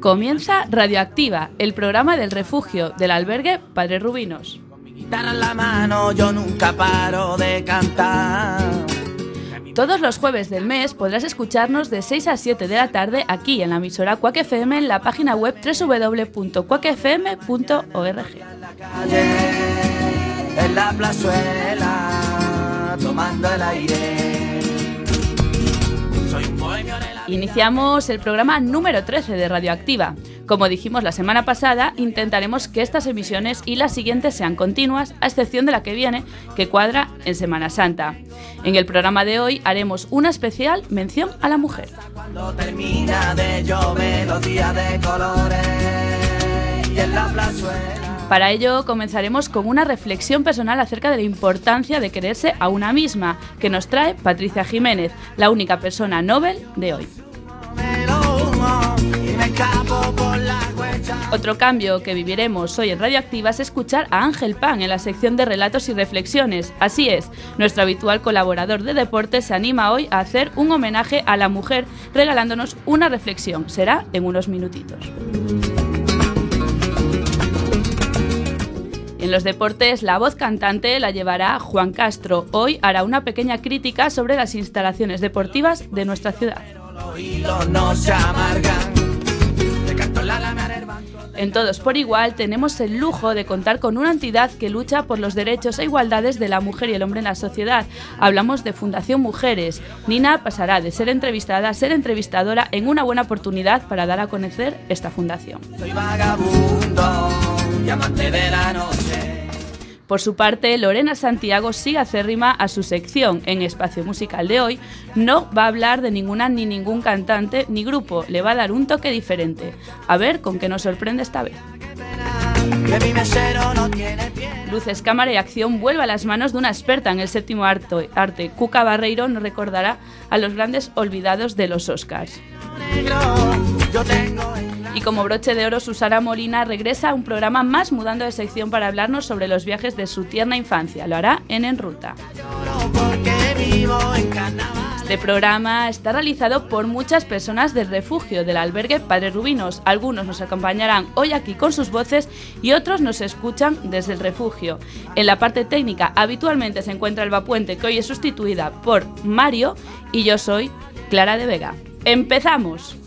Comienza Radioactiva, el programa del refugio del albergue Padre Rubinos. la mano yo nunca paro de cantar. Todos los jueves del mes podrás escucharnos de 6 a 7 de la tarde aquí en la emisora Quack FM en la página web www.quackfm.org. En la plazuela, tomando el aire. Iniciamos el programa número 13 de Radioactiva. Como dijimos la semana pasada, intentaremos que estas emisiones y las siguientes sean continuas, a excepción de la que viene, que cuadra en Semana Santa. En el programa de hoy haremos una especial mención a la mujer. Cuando termina de llover los días de colores y en la para ello comenzaremos con una reflexión personal acerca de la importancia de quererse a una misma, que nos trae Patricia Jiménez, la única persona Nobel de hoy. Otro cambio que viviremos hoy en Radioactiva es escuchar a Ángel Pan en la sección de relatos y reflexiones. Así es, nuestro habitual colaborador de deportes se anima hoy a hacer un homenaje a la mujer regalándonos una reflexión. Será en unos minutitos. En los deportes, la voz cantante la llevará Juan Castro. Hoy hará una pequeña crítica sobre las instalaciones deportivas de nuestra ciudad. En Todos por Igual tenemos el lujo de contar con una entidad que lucha por los derechos e igualdades de la mujer y el hombre en la sociedad. Hablamos de Fundación Mujeres. Nina pasará de ser entrevistada a ser entrevistadora en una buena oportunidad para dar a conocer esta fundación. Soy vagabundo, de la por su parte, Lorena Santiago sigue acérrima a su sección en Espacio Musical de hoy. No va a hablar de ninguna ni ningún cantante ni grupo, le va a dar un toque diferente. A ver con qué nos sorprende esta vez. Luces, cámara y acción vuelve a las manos de una experta en el séptimo arte. Cuca Barreiro nos recordará a los grandes olvidados de los Oscars. Y como broche de oro, Susana Molina regresa a un programa más mudando de sección para hablarnos sobre los viajes de su tierna infancia. Lo hará en En Ruta. Este programa está realizado por muchas personas del refugio del albergue Padre Rubinos. Algunos nos acompañarán hoy aquí con sus voces y otros nos escuchan desde el refugio. En la parte técnica habitualmente se encuentra Alba Puente, que hoy es sustituida por Mario, y yo soy Clara de Vega. ¡Empezamos!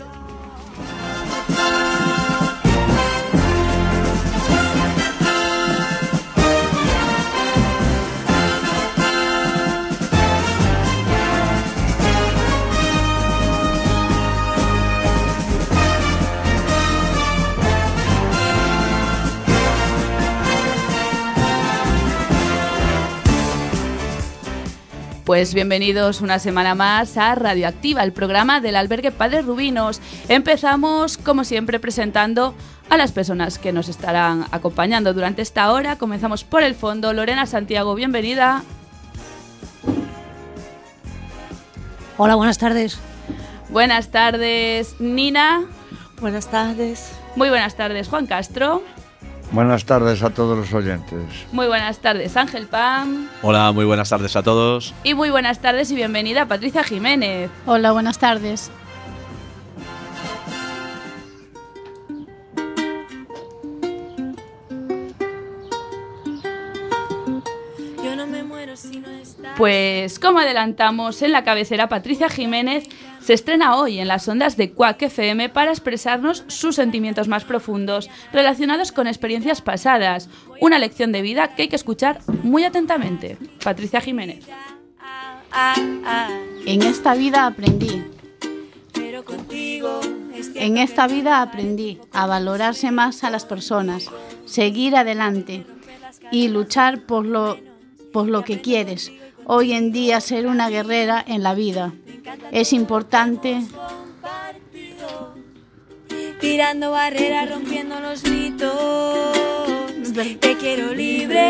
Pues bienvenidos una semana más a Radioactiva, el programa del albergue Padre Rubinos. Empezamos, como siempre, presentando a las personas que nos estarán acompañando durante esta hora. Comenzamos por el fondo. Lorena Santiago, bienvenida. Hola, buenas tardes. Buenas tardes, Nina. Buenas tardes. Muy buenas tardes, Juan Castro. Buenas tardes a todos los oyentes. Muy buenas tardes, Ángel Pam. Hola, muy buenas tardes a todos. Y muy buenas tardes y bienvenida Patricia Jiménez. Hola, buenas tardes. Pues como adelantamos en la cabecera, Patricia Jiménez se estrena hoy en las ondas de Quack FM para expresarnos sus sentimientos más profundos relacionados con experiencias pasadas, una lección de vida que hay que escuchar muy atentamente. Patricia Jiménez. En esta vida aprendí. En esta vida aprendí a valorarse más a las personas, seguir adelante y luchar por lo, por lo que quieres hoy en día ser una guerrera en la vida. Es importante. Tirando barreras, rompiendo los mitos. Te quiero libre.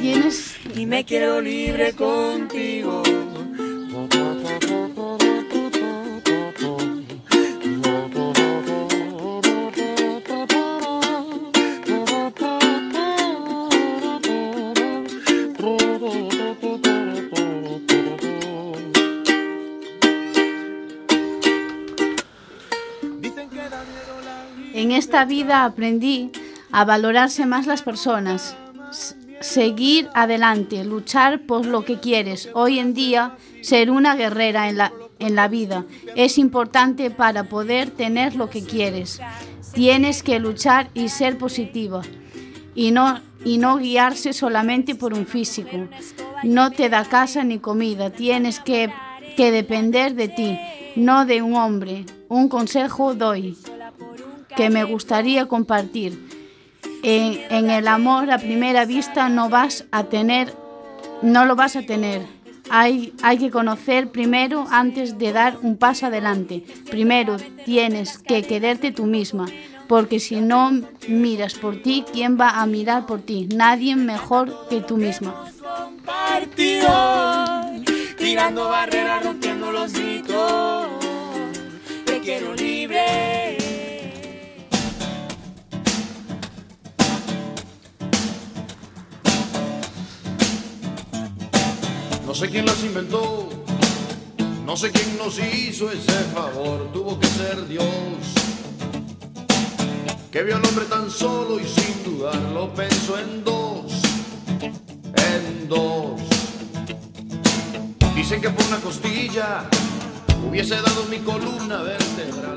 Tienes. Y me quiero libre contigo. En esta vida aprendí a valorarse más las personas, seguir adelante, luchar por lo que quieres. Hoy en día, ser una guerrera en la, en la vida es importante para poder tener lo que quieres. Tienes que luchar y ser positiva y no, y no guiarse solamente por un físico. No te da casa ni comida, tienes que, que depender de ti, no de un hombre. Un consejo doy que me gustaría compartir. En, el amor a primera vista no vas a tener, no lo vas a tener. Hay, hay que conocer primero antes de dar un paso adelante. Primero tienes que quererte tú misma, porque si no miras por ti, ¿quién va a mirar por ti? Nadie mejor que tú misma. Te quiero libre. No sé quién las inventó, no sé quién nos hizo ese favor, tuvo que ser Dios. Que vio al hombre tan solo y sin dudarlo pensó en dos, en dos. Dicen que por una costilla hubiese dado mi columna vertebral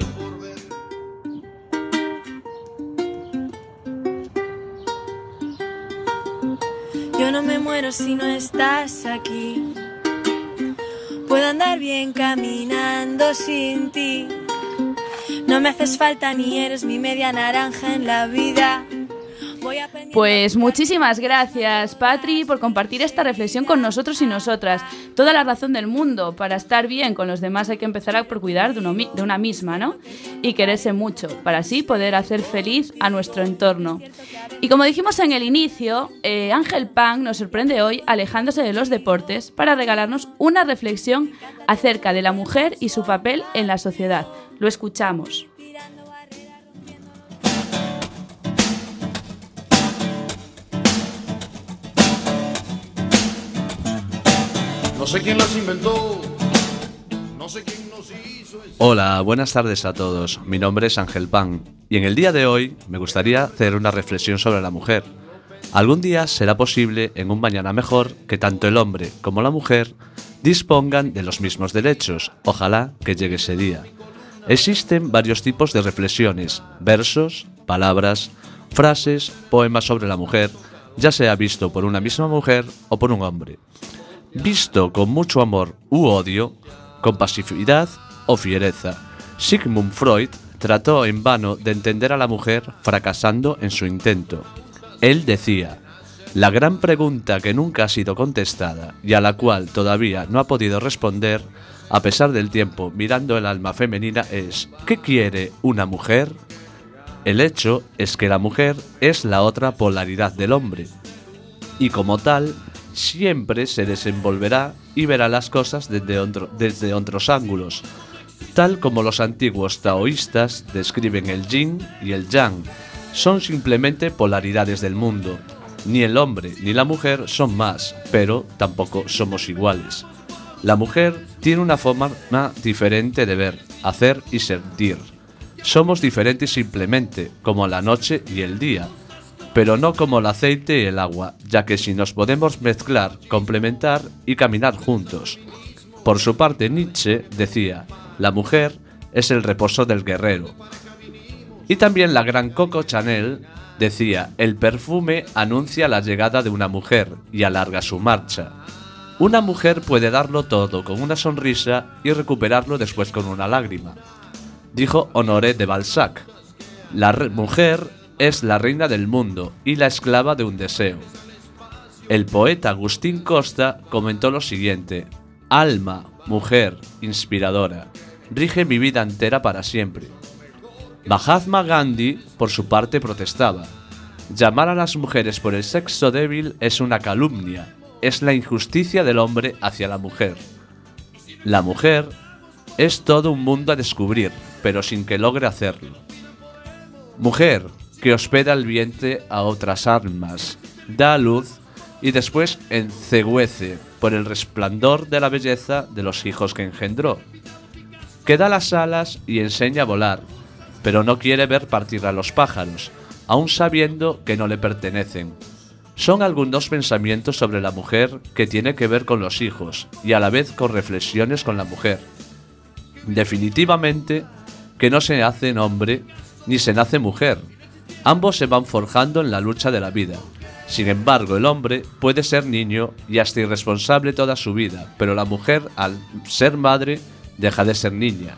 No me muero si no estás aquí. Puedo andar bien caminando sin ti. No me haces falta ni eres mi media naranja en la vida. Pues muchísimas gracias, Patri, por compartir esta reflexión con nosotros y nosotras. Toda la razón del mundo. Para estar bien con los demás hay que empezar por cuidar de, uno de una misma, ¿no? Y quererse mucho, para así poder hacer feliz a nuestro entorno. Y como dijimos en el inicio, eh, Ángel Pan nos sorprende hoy alejándose de los deportes para regalarnos una reflexión acerca de la mujer y su papel en la sociedad. Lo escuchamos. No sé quién las inventó, no sé quién nos hizo Hola, buenas tardes a todos. Mi nombre es Ángel Pan y en el día de hoy me gustaría hacer una reflexión sobre la mujer. Algún día será posible en un mañana mejor que tanto el hombre como la mujer dispongan de los mismos derechos. Ojalá que llegue ese día. Existen varios tipos de reflexiones, versos, palabras, frases, poemas sobre la mujer, ya sea visto por una misma mujer o por un hombre visto con mucho amor u odio, con pasividad o fiereza. Sigmund Freud trató en vano de entender a la mujer fracasando en su intento. Él decía, la gran pregunta que nunca ha sido contestada y a la cual todavía no ha podido responder, a pesar del tiempo mirando el alma femenina, es ¿qué quiere una mujer? El hecho es que la mujer es la otra polaridad del hombre, y como tal siempre se desenvolverá y verá las cosas desde, otro- desde otros ángulos, tal como los antiguos taoístas describen el yin y el yang. Son simplemente polaridades del mundo. Ni el hombre ni la mujer son más, pero tampoco somos iguales. La mujer tiene una forma diferente de ver, hacer y sentir. Somos diferentes simplemente, como la noche y el día, pero no como el aceite y el agua, ya que si nos podemos mezclar, complementar y caminar juntos. Por su parte, Nietzsche decía, la mujer es el reposo del guerrero. Y también la gran Coco Chanel decía, el perfume anuncia la llegada de una mujer y alarga su marcha. Una mujer puede darlo todo con una sonrisa y recuperarlo después con una lágrima. Dijo Honoré de Balzac, la mujer es la reina del mundo y la esclava de un deseo. El poeta Agustín Costa comentó lo siguiente, Alma, mujer, inspiradora, rige mi vida entera para siempre. Mahatma Gandhi, por su parte, protestaba. Llamar a las mujeres por el sexo débil es una calumnia, es la injusticia del hombre hacia la mujer. La mujer es todo un mundo a descubrir, pero sin que logre hacerlo. Mujer que hospeda el vientre a otras almas, da luz y después encegüece por el resplandor de la belleza de los hijos que engendró, que da las alas y enseña a volar, pero no quiere ver partir a los pájaros, aun sabiendo que no le pertenecen. Son algunos pensamientos sobre la mujer que tiene que ver con los hijos y a la vez con reflexiones con la mujer. Definitivamente que no se nace hombre ni se nace mujer. Ambos se van forjando en la lucha de la vida. Sin embargo, el hombre puede ser niño y hasta irresponsable toda su vida, pero la mujer, al ser madre, deja de ser niña.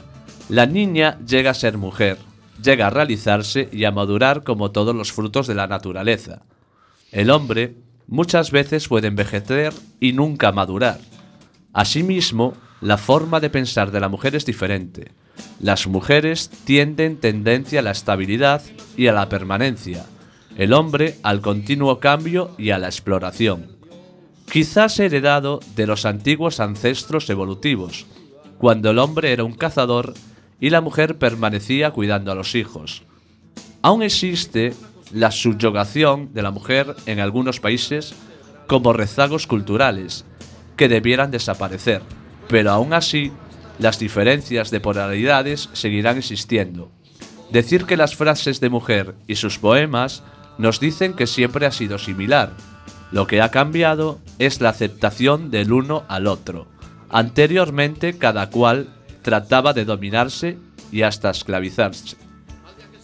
La niña llega a ser mujer, llega a realizarse y a madurar como todos los frutos de la naturaleza. El hombre muchas veces puede envejecer y nunca madurar. Asimismo, la forma de pensar de la mujer es diferente. Las mujeres tienden tendencia a la estabilidad y a la permanencia, el hombre al continuo cambio y a la exploración. Quizás heredado de los antiguos ancestros evolutivos, cuando el hombre era un cazador y la mujer permanecía cuidando a los hijos. Aún existe la subyugación de la mujer en algunos países como rezagos culturales que debieran desaparecer, pero aún así las diferencias de polaridades seguirán existiendo. Decir que las frases de mujer y sus poemas nos dicen que siempre ha sido similar. Lo que ha cambiado es la aceptación del uno al otro. Anteriormente cada cual trataba de dominarse y hasta esclavizarse.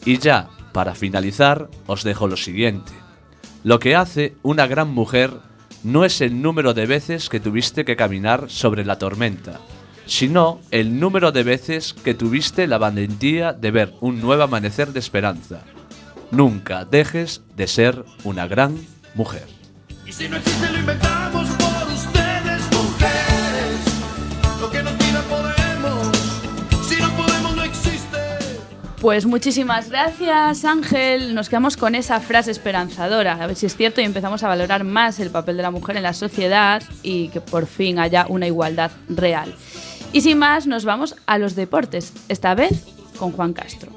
Y ya, para finalizar, os dejo lo siguiente. Lo que hace una gran mujer no es el número de veces que tuviste que caminar sobre la tormenta, sino el número de veces que tuviste la valentía de ver un nuevo amanecer de esperanza. Nunca dejes de ser una gran mujer. Y si no existe, lo inventamos por ustedes, mujeres. Lo que no tira podemos. Si no podemos, no existe. Pues muchísimas gracias Ángel, nos quedamos con esa frase esperanzadora, a ver si es cierto y empezamos a valorar más el papel de la mujer en la sociedad y que por fin haya una igualdad real. Y sin más, nos vamos a los deportes, esta vez con Juan Castro.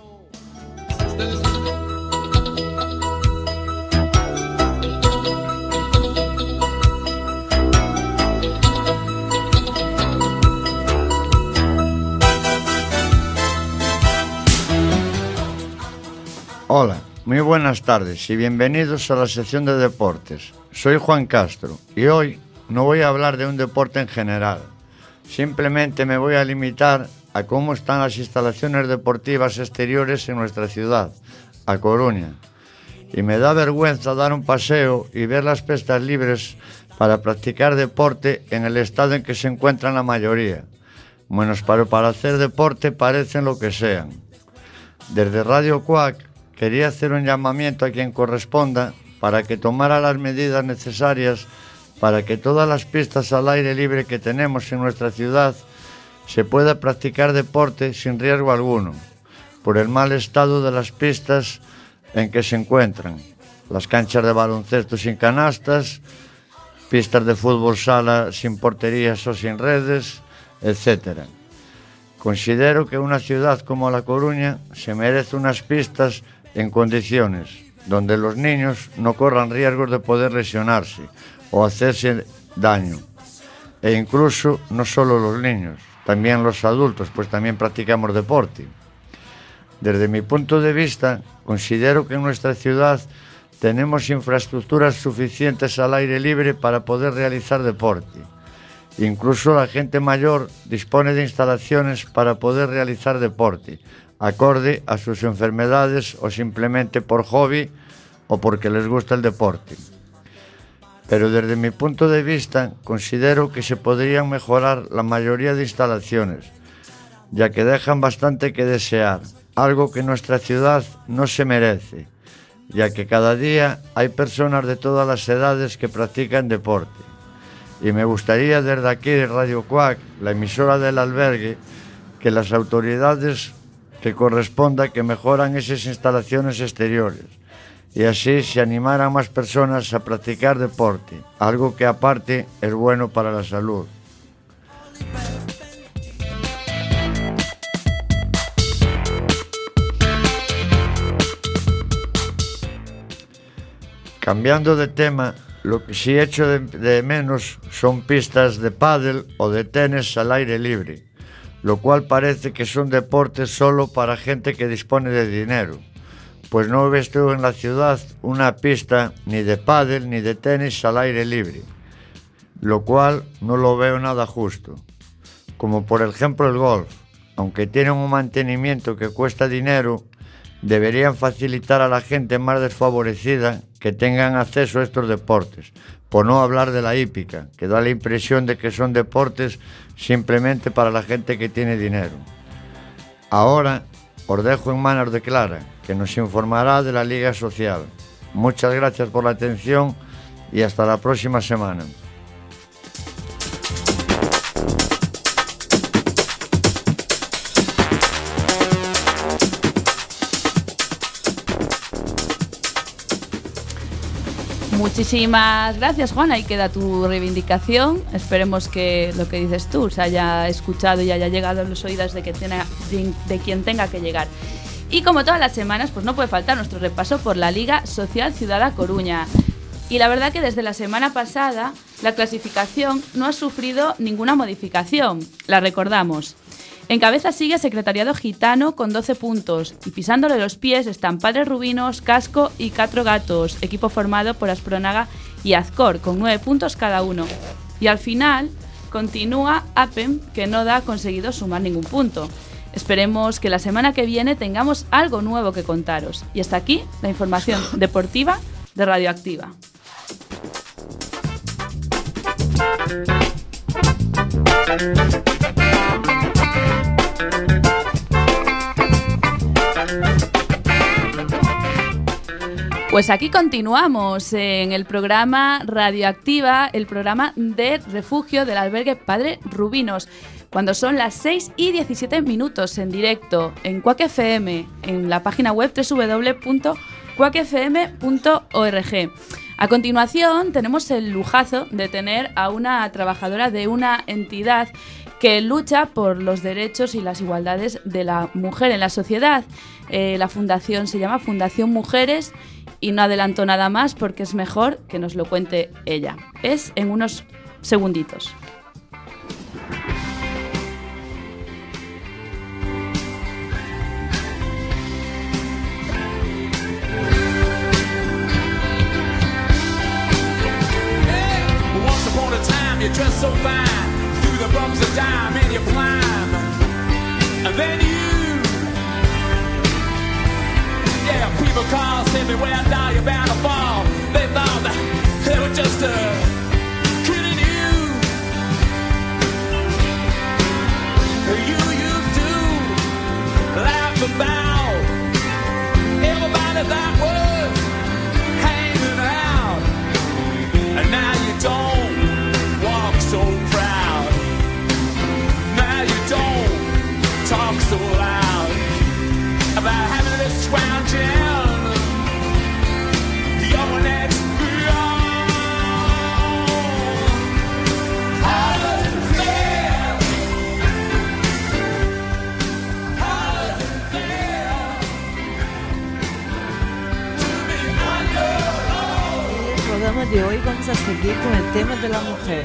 Hola, muy buenas tardes y bienvenidos a la sección de deportes. Soy Juan Castro y hoy no voy a hablar de un deporte en general. Simplemente me voy a limitar a cómo están las instalaciones deportivas exteriores en nuestra ciudad, A Coruña. Y me da vergüenza dar un paseo y ver las pistas libres para practicar deporte en el estado en que se encuentran la mayoría. Menos para, para hacer deporte parecen lo que sean. Desde Radio Cuac quería hacer un llamamiento a quien corresponda para que tomara las medidas necesarias para que todas las pistas al aire libre que tenemos en nuestra ciudad se pueda practicar deporte sin riesgo alguno, por el mal estado de las pistas en que se encuentran, las canchas de baloncesto sin canastas, pistas de fútbol sala sin porterías o sin redes, etc. Considero que una ciudad como La Coruña se merece unas pistas en condiciones donde los niños no corran riesgos de poder lesionarse o hacerse daño. E incluso no solo los niños, también los adultos, pues también practicamos deporte. Desde mi punto de vista, considero que en nuestra ciudad tenemos infraestructuras suficientes al aire libre para poder realizar deporte. Incluso la gente mayor dispone de instalaciones para poder realizar deporte, acorde a sus enfermedades o simplemente por hobby o porque les gusta el deporte. Pero desde mi punto de vista considero que se podrían mejorar la mayoría de instalaciones, ya que dejan bastante que desear, algo que nuestra ciudad no se merece, ya que cada día hay personas de todas las edades que practican deporte. Y me gustaría desde aquí de Radio Cuac, la emisora del albergue, que las autoridades que corresponda que mejoran esas instalaciones exteriores y así se animaran más personas a practicar deporte, algo que aparte es bueno para la salud. Cambiando de tema, lo que sí echo de, de menos son pistas de pádel o de tenis al aire libre, lo cual parece que son deportes solo para gente que dispone de dinero. Pues no he visto en la ciudad una pista ni de pádel ni de tenis al aire libre, lo cual no lo veo nada justo. Como por ejemplo el golf, aunque tienen un mantenimiento que cuesta dinero, deberían facilitar a la gente más desfavorecida que tengan acceso a estos deportes, por no hablar de la hípica, que da la impresión de que son deportes simplemente para la gente que tiene dinero. Ahora os dejo en manos de Clara, que nos informará de la Liga Social. Muchas gracias por la atención y hasta la próxima semana. Muchísimas gracias, Juan. Ahí queda tu reivindicación. Esperemos que lo que dices tú se haya escuchado y haya llegado a los oídos de, que de quien tenga que llegar. Y como todas las semanas, pues no puede faltar nuestro repaso por la Liga Social Ciudad Coruña. Y la verdad que desde la semana pasada la clasificación no ha sufrido ninguna modificación. La recordamos. En cabeza sigue Secretariado Gitano con 12 puntos y pisándole los pies están Padres Rubinos, Casco y Catro Gatos, equipo formado por Aspronaga y Azcor con 9 puntos cada uno. Y al final continúa APEM que no da conseguido sumar ningún punto. Esperemos que la semana que viene tengamos algo nuevo que contaros. Y hasta aquí la información deportiva de Radioactiva. Pues aquí continuamos en el programa Radioactiva, el programa de refugio del albergue Padre Rubinos, cuando son las 6 y 17 minutos en directo en Quack FM, en la página web www.quackfm.org. A continuación tenemos el lujazo de tener a una trabajadora de una entidad que lucha por los derechos y las igualdades de la mujer en la sociedad. Eh, la fundación se llama Fundación Mujeres y no adelanto nada más porque es mejor que nos lo cuente ella. Es en unos segunditos. You dressed so fine, through the bumps of time and you climb. And then you, yeah, people call, say me where now you're bound to fall. They thought that they were just uh, kidding you. You used to laugh about everybody that was de hoy vamos a seguir con el tema mujer.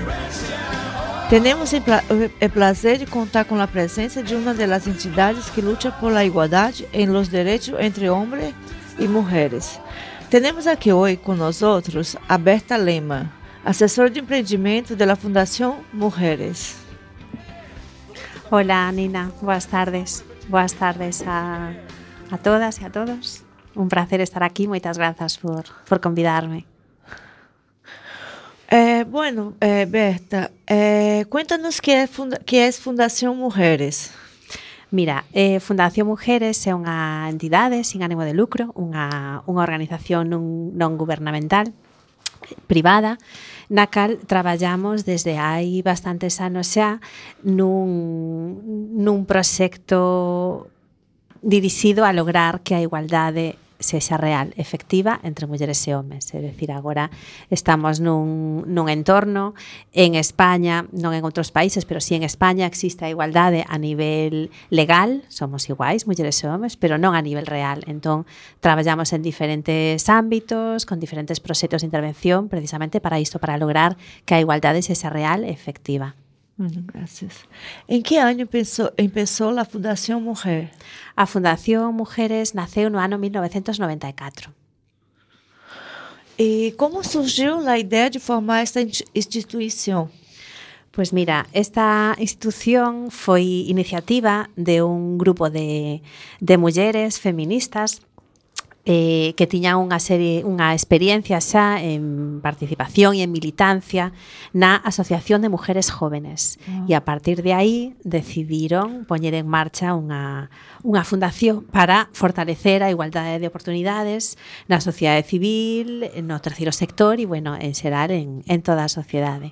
Tenemos el, pla- el placer de contar con la presencia de una de las entidades que lucha por la igualdad en los derechos entre hombres y mujeres. Tenemos aquí hoy con nosotros a Berta Lema, asesora de emprendimiento de la Fundación Mujeres. Hola Nina, buenas tardes. Buenas tardes a, a todas y a todos. Un placer estar aquí, moitas grazas por, por convidarme. Eh, bueno, eh, Berta, eh, cuéntanos que é, funda que é Fundación Mujeres. Mira, eh, Fundación Mujeres é unha entidade sin ánimo de lucro, unha, unha organización non, non gubernamental privada na cal traballamos desde hai bastantes anos xa nun, nun proxecto dirixido a lograr que a igualdade sexa real, efectiva entre mulleres e homes. É dicir, agora estamos nun, nun entorno en España, non en outros países, pero sí en España existe a igualdade a nivel legal, somos iguais, mulleres e homes, pero non a nivel real. Entón, traballamos en diferentes ámbitos, con diferentes proxectos de intervención, precisamente para isto, para lograr que a igualdade sexa real e efectiva. Bueno, gracias. ¿En qué año empezó, empezó la Fundación Mujer? A Fundación Mujeres naceu no ano 1994. ¿Y cómo surgió la idea de formar esta in- institución? Pues mira, esta institución foi iniciativa de un grupo de, de mulleres feministas eh, que tiñan unha serie unha experiencia xa en participación e en militancia na Asociación de Mujeres Jóvenes. Uh. E a partir de aí decidiron poñer en marcha unha, unha fundación para fortalecer a igualdade de oportunidades na sociedade civil, no terceiro sector e, bueno, en xeral en, en toda a sociedade.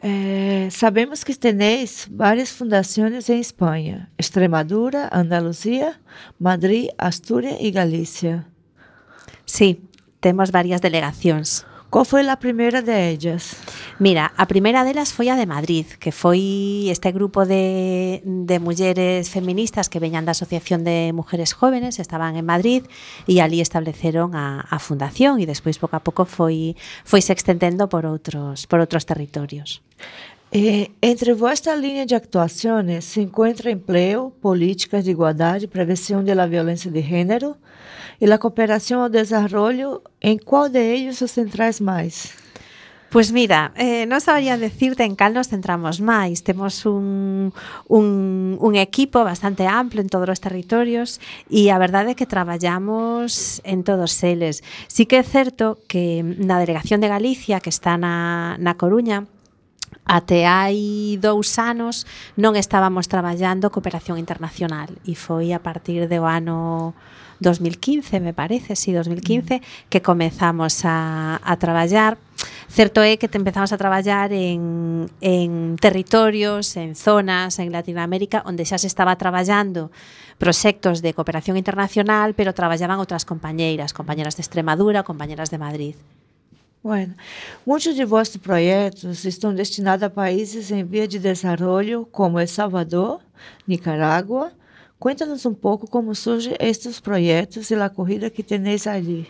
Eh, sabemos que tenéis varias fundaciones en España, Extremadura, Andalucía, Madrid, Asturias y Galicia. Sí, temos varias delegacións. Qual foi a primeira de ellas? Mira, a primeira delas foi a de Madrid, que foi este grupo de, de mulleres feministas que veñan da Asociación de Mujeres Jóvenes, estaban en Madrid e ali estableceron a, a fundación e despois pouco a pouco foi foi se extendendo por outros por outros territorios. Eh, entre vuestra línea de actuaciones se encuentra empleo, políticas de igualdad prevención de la violencia de género y la cooperación al desarrollo. ¿En cuál de ellos os centráis más? Pues mira, eh, non sabría decirte en cal nos centramos máis. Temos un equipo bastante amplo en todos os territorios e a verdade é que traballamos en todos eles. Sí que é certo que na Delegación de Galicia, que está na, na Coruña, até hai dous anos non estábamos traballando cooperación internacional e foi a partir do ano 2015, me parece, sí, 2015, mm. que comezamos a, a traballar. Certo é que te empezamos a traballar en, en territorios, en zonas, en Latinoamérica, onde xa se estaba traballando proxectos de cooperación internacional, pero traballaban outras compañeiras, compañeras de Extremadura, compañeras de Madrid. Bueno, muchos de vuestros proyectos están destinados a países en vía de desarrollo como El Salvador, Nicaragua. Cuéntanos un poco cómo surgen estos proyectos y la acogida que tenéis allí.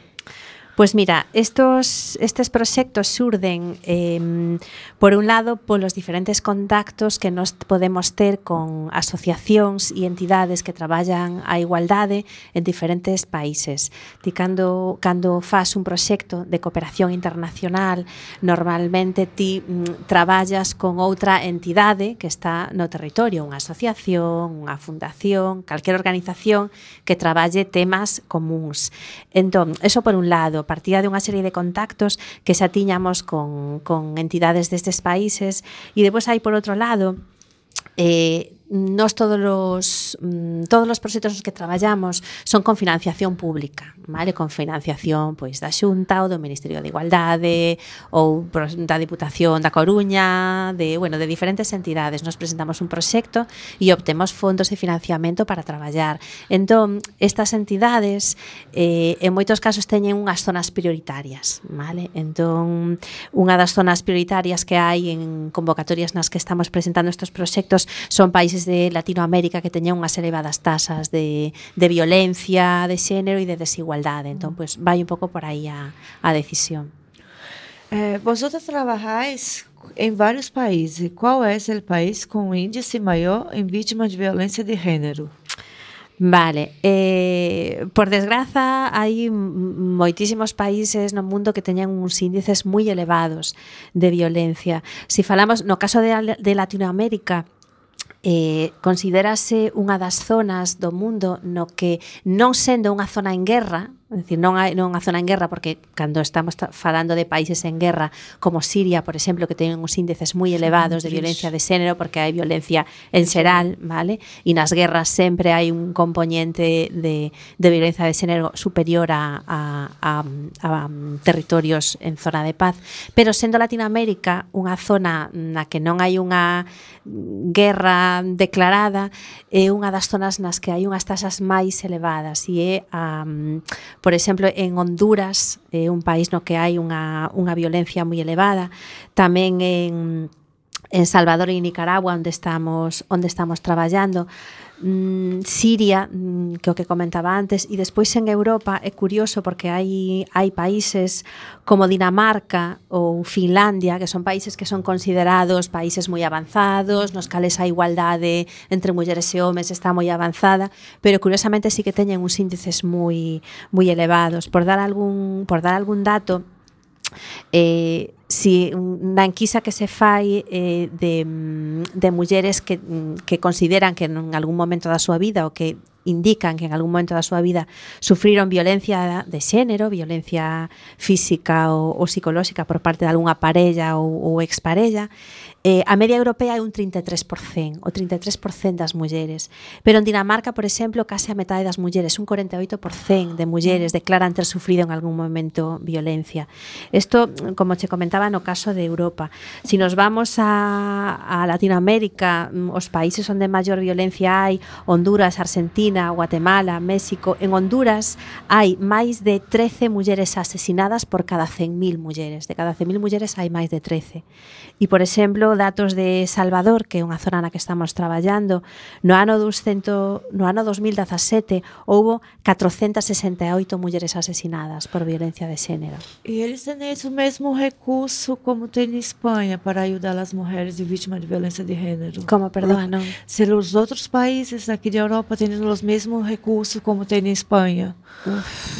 Pues mira, estos, estes proxectos surden eh, por un lado polos diferentes contactos que nos podemos ter con asociacións e entidades que traballan a igualdade en diferentes países. Ti cando, cando faz un proxecto de cooperación internacional, normalmente ti mm, traballas con outra entidade que está no territorio, unha asociación, unha fundación, calquer organización que traballe temas comuns. Entón, eso por un lado partía de unha serie de contactos que xa tiñamos con, con entidades destes países. E depois hai por outro lado eh, nos todos os mm, todos os proxectos nos que traballamos son con financiación pública, vale? Con financiación pois da Xunta ou do Ministerio de Igualdade ou da Diputación da Coruña, de, bueno, de diferentes entidades. Nos presentamos un proxecto e obtemos fondos de financiamento para traballar. Entón, estas entidades eh, en moitos casos teñen unhas zonas prioritarias, vale? Entón, unha das zonas prioritarias que hai en convocatorias nas que estamos presentando estes proxectos son países países de Latinoamérica que teñen unhas elevadas tasas de, de violencia de xénero e de desigualdade. Entón, pois, pues, vai un pouco por aí a, a decisión. Eh, vosotros trabajáis en varios países. Qual é o país com índice maior en vítimas de violencia de género? Vale, eh, por desgraza hai moitísimos países no mundo que teñan uns índices moi elevados de violencia. Si falamos no caso de, de Latinoamérica, eh, considerase unha das zonas do mundo no que non sendo unha zona en guerra, É dicir, non hai non a zona en guerra porque cando estamos falando de países en guerra como Siria, por exemplo, que teñen uns índices moi elevados de violencia de xénero porque hai violencia en xeral, vale? E nas guerras sempre hai un componente de, de violencia de xénero superior a, a, a, a um, territorios en zona de paz, pero sendo Latinoamérica unha zona na que non hai unha guerra declarada, é unha das zonas nas que hai unhas tasas máis elevadas e é a um, Por exemplo, en Honduras, é un país no que hai unha, unha violencia moi elevada, tamén en en Salvador e Nicaragua onde estamos onde estamos traballando mm, Siria mm, que o que comentaba antes e despois en Europa é curioso porque hai hai países como Dinamarca ou Finlandia que son países que son considerados países moi avanzados nos cales a igualdade entre mulleres e homes está moi avanzada pero curiosamente sí que teñen uns índices moi moi elevados. Por dar algún por dar algún dato eh, si na enquisa que se fai eh, de, de mulleres que, que consideran que en algún momento da súa vida ou que indican que en algún momento da súa vida sufriron violencia de xénero, violencia física ou, ou psicolóxica por parte de algunha parella ou, ou exparella, Eh, a media europea é un 33%, o 33% das mulleres. Pero en Dinamarca, por exemplo, case a metade das mulleres, un 48% de mulleres declaran ter sufrido en algún momento violencia. Isto, como che comentaba no caso de Europa. Si nos vamos a, a Latinoamérica, mm, os países onde maior violencia hai, Honduras, Argentina, Guatemala, México, en Honduras hai máis de 13 mulleres asesinadas por cada 100.000 mulleres. De cada 100.000 mulleres hai máis de 13. E, por exemplo, datos de Salvador, que é unha zona na que estamos traballando, no ano 200, no ano 2017 houbo 468 mulleres asesinadas por violencia de xénero. E eles têm esse mesmo recurso como tem em Espanha para ajudar as mulheres vítimas de violência de gênero. Como, perdón, non? Se os outros países aqui da Europa têm os mesmos recursos como tem em Espanha,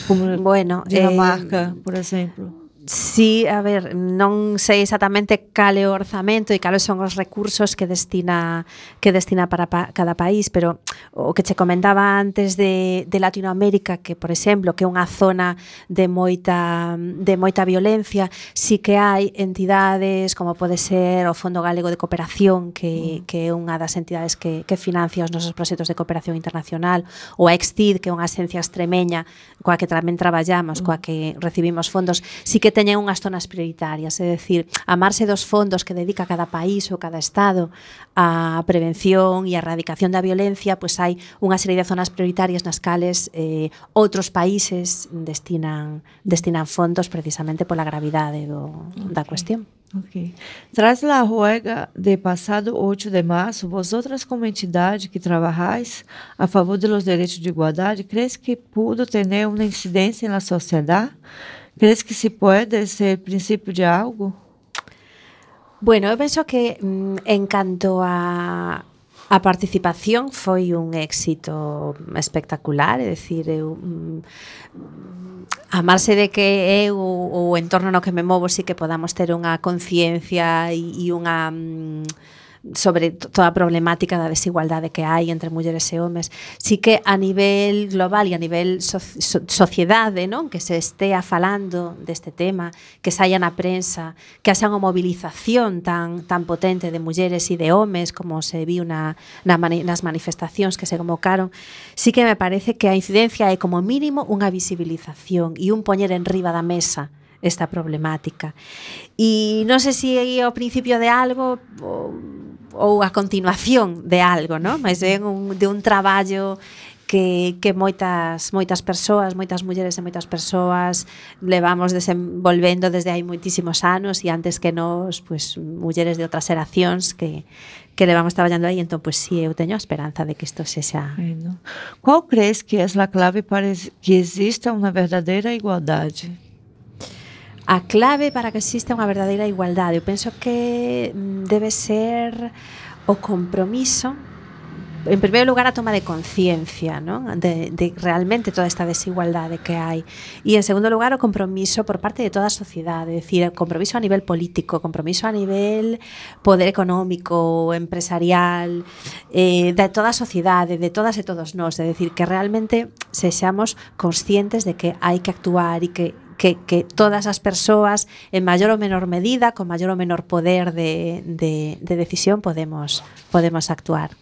como Bueno, Dinamarca, eh, por exemplo. Sí, a ver, non sei exactamente cal é o orzamento e cales son os recursos que destina que destina para pa, cada país, pero o que che comentaba antes de, de Latinoamérica, que por exemplo, que é unha zona de moita de moita violencia, sí que hai entidades como pode ser o Fondo Galego de Cooperación, que, mm. que é unha das entidades que, que financia os nosos proxectos de cooperación internacional, ou a Extid, que é unha agencia extremeña coa que tamén traballamos, mm. coa que recibimos fondos, sí que teñen unhas zonas prioritarias, é dicir, a marxe dos fondos que dedica cada país ou cada estado á prevención e a erradicación da violencia, pois hai unha serie de zonas prioritarias nas cales eh, outros países destinan destinan fondos precisamente pola gravidade do, da cuestión. Ok. Tras la huelga de passado 8 de março, vosotras como entidade que trabalhais a favor de los direitos de igualdade, crees que pudo ter uma incidência na sociedade? ¿Crees que se pode ser principio de algo? Bueno, eu penso que mm, en canto a A participación foi un éxito espectacular, é dicir, eu mm, a marxe de que eu o entorno no que me movo sí que podamos ter unha conciencia e, e unha mm, sobre toda a problemática da desigualdade que hai entre mulleres e homes. Si que a nivel global e a nivel so so sociedade, non, que se estea falando deste tema, que saia na prensa, que haxa unha mobilización tan tan potente de mulleres e de homes como se viu na, na mani nas manifestacións que se convocaron, si que me parece que a incidencia é como mínimo unha visibilización e un poñer en riba da mesa esta problemática. E non sei se aí é o principio de algo, ou a continuación de algo, ¿no? Mas ben un, de un traballo que, que moitas moitas persoas, moitas mulleres e moitas persoas levamos desenvolvendo desde hai moitísimos anos e antes que nos, pues, mulleres de outras eracións que, que levamos traballando aí, entón, pues, sí, eu teño a esperanza de que isto sexa... Bueno. Qual crees que é a clave para que exista unha verdadeira igualdade? a clave para que exista unha verdadeira igualdade. Eu penso que mm, debe ser o compromiso en primeiro lugar a toma de conciencia ¿no? de, de realmente toda esta desigualdade que hai e en segundo lugar o compromiso por parte de toda a sociedade é dicir, o compromiso a nivel político compromiso a nivel poder económico empresarial eh, de toda a sociedade de todas e todos nós é dicir, que realmente sexamos conscientes de que hai que actuar e que que, que todas as persoas en maior ou menor medida, con maior ou menor poder de, de, de decisión podemos podemos actuar.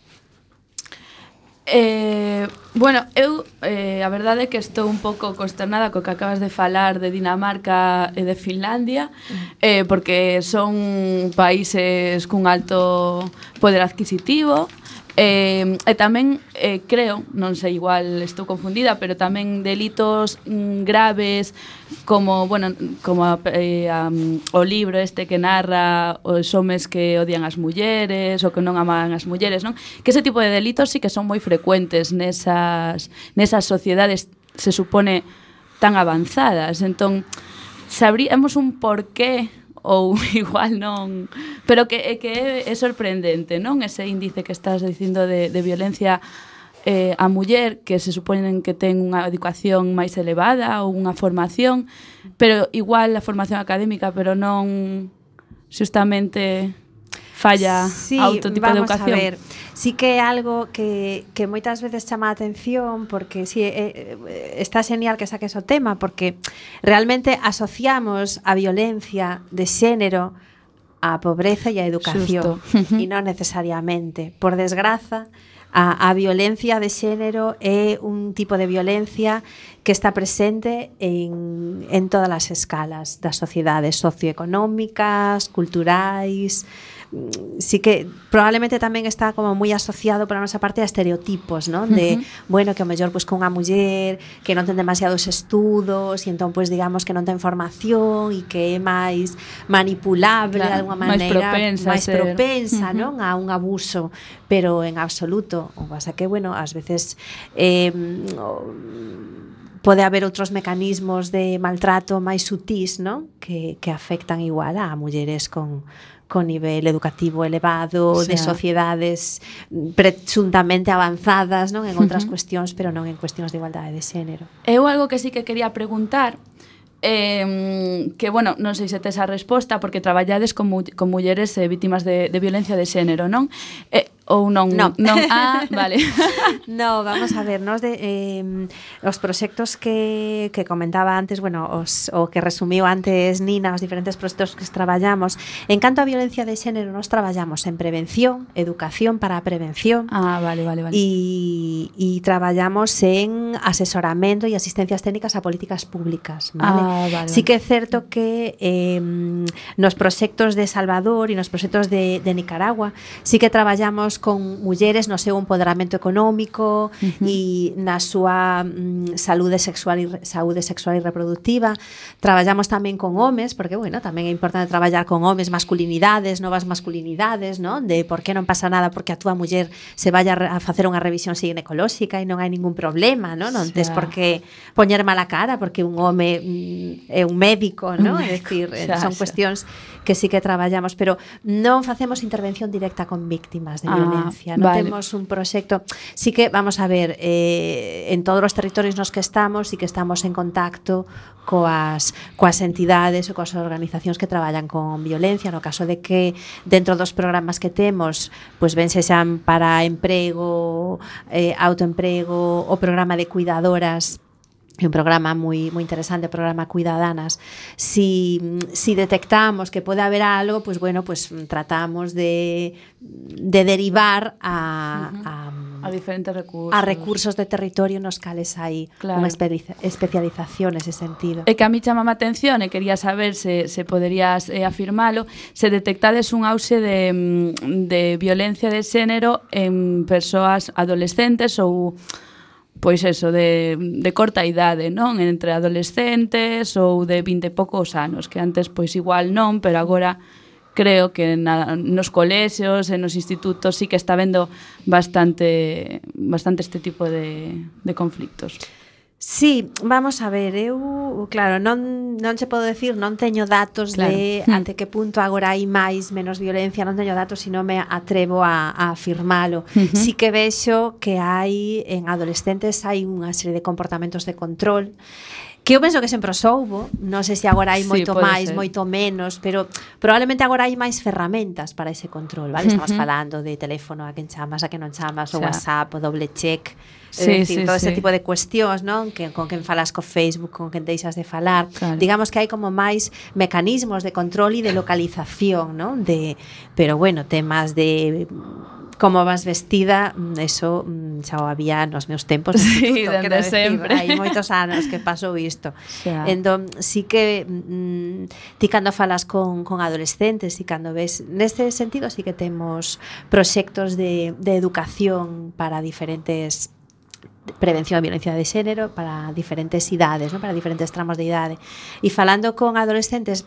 Eh, bueno, eu eh, a verdade é que estou un pouco consternada co que acabas de falar de Dinamarca e de Finlandia eh, porque son países cun alto poder adquisitivo eh, Eh, e tamén eh, creo, non sei igual estou confundida, pero tamén delitos mm, graves como, bueno, como a, eh, a, o libro este que narra os homes que odian as mulleres ou que non aman as mulleres, non? Que ese tipo de delitos sí que son moi frecuentes nesas nesas sociedades se supone tan avanzadas. Entón, sabríamos un porqué ou igual non... Pero que, é que é, é sorprendente, non? Ese índice que estás dicindo de, de violencia eh, a muller que se suponen que ten unha educación máis elevada ou unha formación, pero igual a formación académica, pero non xustamente falla sí, a outro tipo vamos de educación. A ver. Sí que é algo que, que moitas veces chama a atención porque sí, eh, eh, está genial que saques o tema porque realmente asociamos a violencia de xénero a pobreza e a educación e non necesariamente. Por desgraza, a, a violencia de xénero é un tipo de violencia que está presente en, en todas as escalas das sociedades socioeconómicas, culturais, sí que probablemente tamén está como moi asociado para a nosa parte a estereotipos, non? De, uh -huh. bueno, que o mellor pois con unha muller que non ten demasiados estudos e entón pois pues, digamos que non ten formación e que é máis manipulable claro, de alguma maneira, máis propensa, máis propensa, non, a un abuso, pero en absoluto, o pasa que bueno, ás veces eh o, pode haber outros mecanismos de maltrato máis sutís, non? Que, que afectan igual a mulleres con, con nivel educativo elevado, o sea, de sociedades mm, presuntamente avanzadas, non en outras uh -huh. cuestións, pero non en cuestións de igualdade de xénero. Eu algo que sí que quería preguntar eh, que, bueno, non sei se tes a resposta, porque traballades con, mu con mulleres eh, vítimas de, de violencia de xénero, non? Eh, ou non? No. non. Ah, vale. no, vamos a ver, nos de eh, os proxectos que, que comentaba antes, bueno, os, o que resumiu antes Nina, os diferentes proxectos que traballamos, en canto a violencia de xénero nos traballamos en prevención, educación para a prevención. Ah, vale, vale, vale. E, e traballamos en asesoramento e asistencias técnicas a políticas públicas, ah, vale? Ah, vale, vale. Sí que é certo que eh, nos proxectos de Salvador e nos proxectos de, de Nicaragua sí que traballamos con mulleres no seu empoderamento económico uh -huh. e na súa mm, saúde sexual e saúde sexual e reproductiva. Traballamos tamén con homes, porque bueno, tamén é importante traballar con homes, masculinidades, novas masculinidades, non? De por que non pasa nada porque a túa muller se vaya a facer unha revisión ginecolóxica e non hai ningún problema, non? Non tes por que poñer mala cara porque un home mm, é un médico, non? É dicir, eh, xa, son xa. cuestións que sí que traballamos, pero non facemos intervención directa con víctimas de ah, violencia. Non vale. temos un proxecto. Sí que, vamos a ver, eh, en todos os territorios nos que estamos, sí que estamos en contacto coas, coas entidades ou coas organizacións que traballan con violencia, no caso de que dentro dos programas que temos, pois ben sexan para emprego, eh, autoemprego, o programa de cuidadoras un programa moi moi interesante, o programa Cuidadanas. Si si detectamos que pode haber algo, pois pues bueno, pues tratamos de de derivar a uh -huh. a, a diferentes recursos. A recursos de territorio nos cales hai claro. unha espe especialización nese sentido. E que a mí chamame a atención e quería saber se se poderías eh, afirmalo, se detectades un auxe de mm, de violencia de xénero en persoas adolescentes ou pois eso, de, de corta idade, non? Entre adolescentes ou de 20 e poucos anos, que antes pois igual non, pero agora creo que na, nos colexios e nos institutos sí que está vendo bastante bastante este tipo de, de conflictos. Sí, vamos a ver, eu, claro, non, non se podo decir, non teño datos claro. de ante hmm. que punto agora hai máis, menos violencia, non teño datos, sino me atrevo a, a afirmalo. Uh -huh. Sí que vexo que hai, en adolescentes, hai unha serie de comportamentos de control que eu penso que sempre os houbo, non sei se agora hai moito sí, máis, ser. moito menos, pero probablemente agora hai máis ferramentas para ese control, vale? Estamos uh -huh. falando de teléfono a quen chamas, a quen non chamas, o, o sea. WhatsApp, o doble check, eh, sí, decir, sí, todo sí. ese tipo de cuestións, non? Que con quen falas co Facebook, con quen deixas de falar. Claro. Digamos que hai como máis mecanismos de control e de localización, non? De pero bueno, temas de como vas vestida, mm, eso mm, xa o había nos meus tempos, sí, no dende sempre. Hai moitos anos que pasou isto. Yeah. Entón, sí que mm, mm, ti cando falas con, con adolescentes e cando ves, neste sentido sí que temos proxectos de, de educación para diferentes prevención da violencia de xénero para diferentes idades, ¿no? para diferentes tramos de idade. E falando con adolescentes,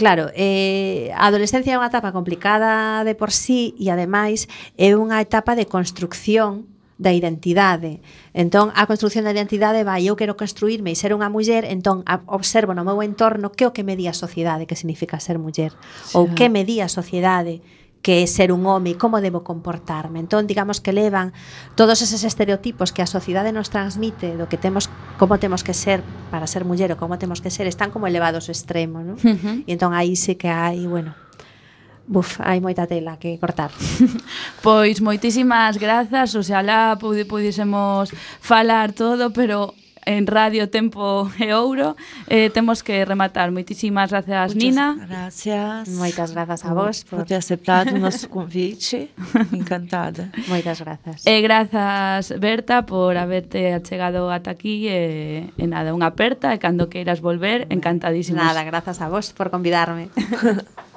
Claro, eh, a adolescencia é unha etapa complicada de por sí e ademais é unha etapa de construcción da identidade. Entón, a construción da identidade vai, eu quero construirme e ser unha muller, entón a, observo no meu entorno que o que me di a sociedade que significa ser muller, sí. ou que me di a sociedade que é ser un home, como debo comportarme. Entón, digamos que levan todos eses estereotipos que a sociedade nos transmite do que temos, como temos que ser para ser muller ou como temos que ser, están como elevados ao extremo, non? Uh -huh. E entón aí sí que hai, bueno, Buf, hai moita tela que cortar. pois moitísimas grazas, oxalá pudésemos falar todo, pero en Radio Tempo e Ouro. Eh, temos que rematar. Moitísimas gracias, Muchas Nina. Gracias. Moitas grazas a vos por, por ter aceptado o nosso convite. Encantada. Moitas grazas. E eh, grazas, Berta, por haberte achegado ata aquí. E, eh, e nada, unha aperta e cando queiras volver, encantadísimos. Nada, grazas a vos por convidarme.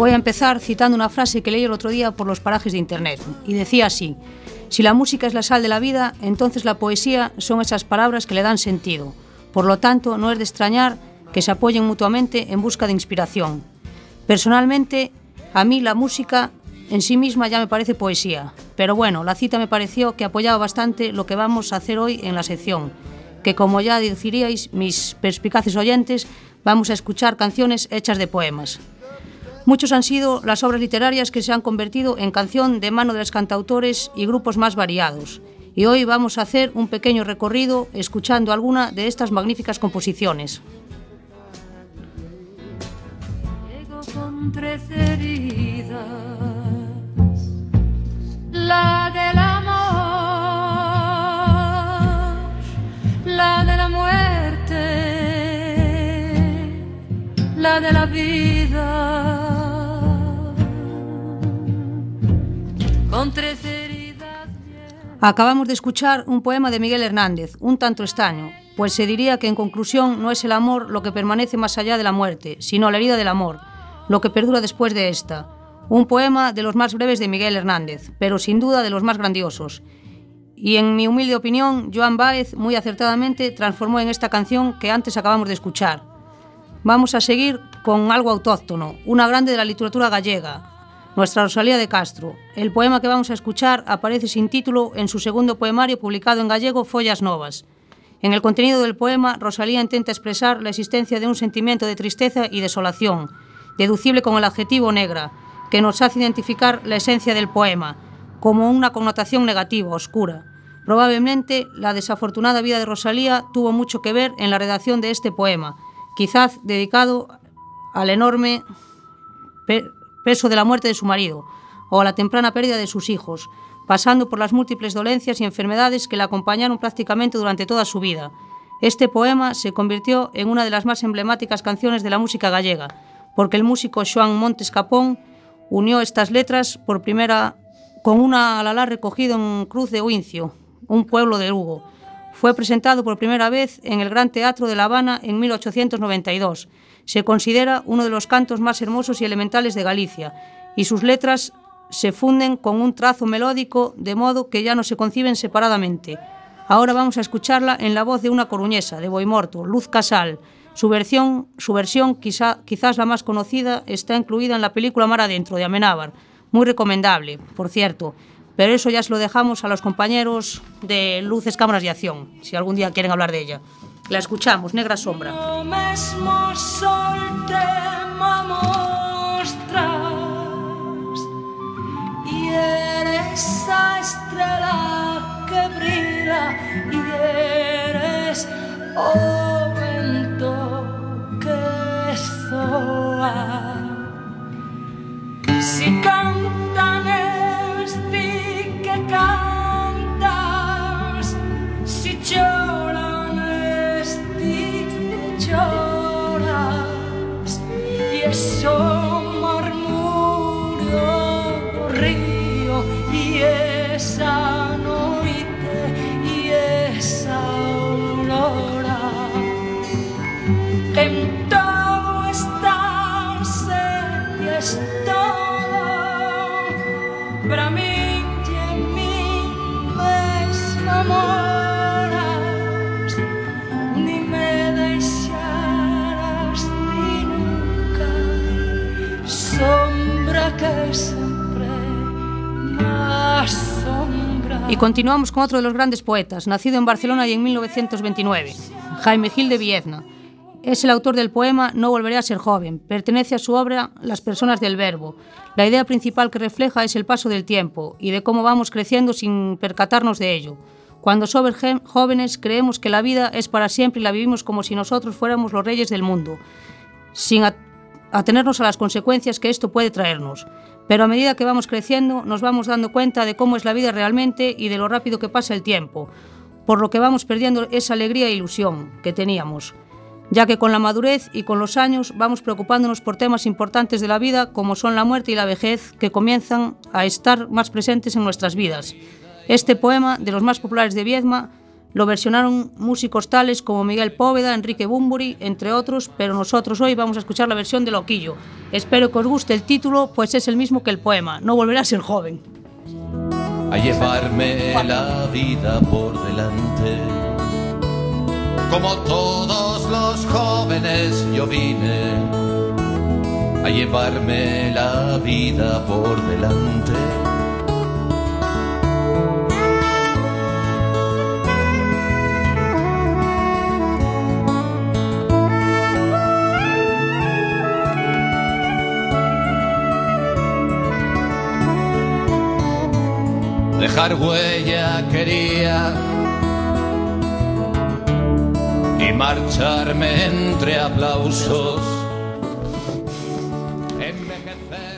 Voy a empezar citando una frase que leí el otro día por los parajes de internet y decía así: Si la música es la sal de la vida, entonces la poesía son esas palabras que le dan sentido. Por lo tanto, no es de extrañar que se apoyen mutuamente en busca de inspiración. Personalmente, a mí la música en sí misma ya me parece poesía, pero bueno, la cita me pareció que apoyaba bastante lo que vamos a hacer hoy en la sección, que como ya deciríais, mis perspicaces oyentes, vamos a escuchar canciones hechas de poemas. Muchos han sido las obras literarias que se han convertido en canción de mano de los cantautores y grupos más variados. Y hoy vamos a hacer un pequeño recorrido escuchando alguna de estas magníficas composiciones. Llego con tres la del amor, la de la muerte, la de la vida. Con tres heridas. Acabamos de escuchar un poema de Miguel Hernández, un tanto extraño, pues se diría que en conclusión no es el amor lo que permanece más allá de la muerte, sino la herida del amor, lo que perdura después de esta. Un poema de los más breves de Miguel Hernández, pero sin duda de los más grandiosos. Y en mi humilde opinión, Joan Baez muy acertadamente transformó en esta canción que antes acabamos de escuchar. Vamos a seguir con algo autóctono, una grande de la literatura gallega, nuestra Rosalía de Castro. El poema que vamos a escuchar aparece sin título en su segundo poemario publicado en gallego Follas Novas. En el contenido del poema, Rosalía intenta expresar la existencia de un sentimiento de tristeza y desolación, deducible con el adjetivo negra, que nos hace identificar la esencia del poema, como una connotación negativa, oscura. Probablemente la desafortunada vida de Rosalía tuvo mucho que ver en la redacción de este poema, quizás dedicado al enorme peso de la muerte de su marido o a la temprana pérdida de sus hijos, pasando por las múltiples dolencias y enfermedades que la acompañaron prácticamente durante toda su vida. Este poema se convirtió en una de las más emblemáticas canciones de la música gallega, porque el músico Xoan Montes Capón unió estas letras por primera con una alalá recogido en Cruz de Huincio, un pueblo de Lugo, Fue presentado por primera vez en el Gran Teatro de La Habana en 1892. Se considera uno de los cantos más hermosos y elementales de Galicia, y sus letras se funden con un trazo melódico de modo que ya no se conciben separadamente. Ahora vamos a escucharla en la voz de una coruñesa, de Boimorto, Luz Casal. Su versión, su versión quizá, quizás la más conocida, está incluida en la película Mar Adentro, de Amenábar. Muy recomendable, por cierto. Pero eso ya se lo dejamos a los compañeros de Luces, Cámaras y Acción, si algún día quieren hablar de ella. La escuchamos, Negra Sombra. O mesmo sol te mostras y eres a estrela que brilla y eres o vento que soa. Si cantan y esa noite, y esa. En todo es todo Para mí y en mí moras Y continuamos con otro de los grandes poetas, nacido en Barcelona y en 1929, Jaime Gil de Viedna. Es el autor del poema No volveré a ser joven. Pertenece a su obra Las personas del verbo. La idea principal que refleja es el paso del tiempo y de cómo vamos creciendo sin percatarnos de ello. Cuando somos jóvenes creemos que la vida es para siempre y la vivimos como si nosotros fuéramos los reyes del mundo, sin atenernos a las consecuencias que esto puede traernos. Pero a medida que vamos creciendo nos vamos dando cuenta de cómo es la vida realmente y de lo rápido que pasa el tiempo, por lo que vamos perdiendo esa alegría e ilusión que teníamos, ya que con la madurez y con los años vamos preocupándonos por temas importantes de la vida como son la muerte y la vejez que comienzan a estar más presentes en nuestras vidas. Este poema, de los más populares de Viedma, lo versionaron músicos tales como Miguel Póveda, Enrique Bumburi, entre otros, pero nosotros hoy vamos a escuchar la versión de Loquillo. Espero que os guste el título, pues es el mismo que el poema, No volverá a ser joven. a llevarme la vida por delante. Como todos los jóvenes yo vine a llevarme la vida por delante. Dejar huella quería y marcharme entre aplausos.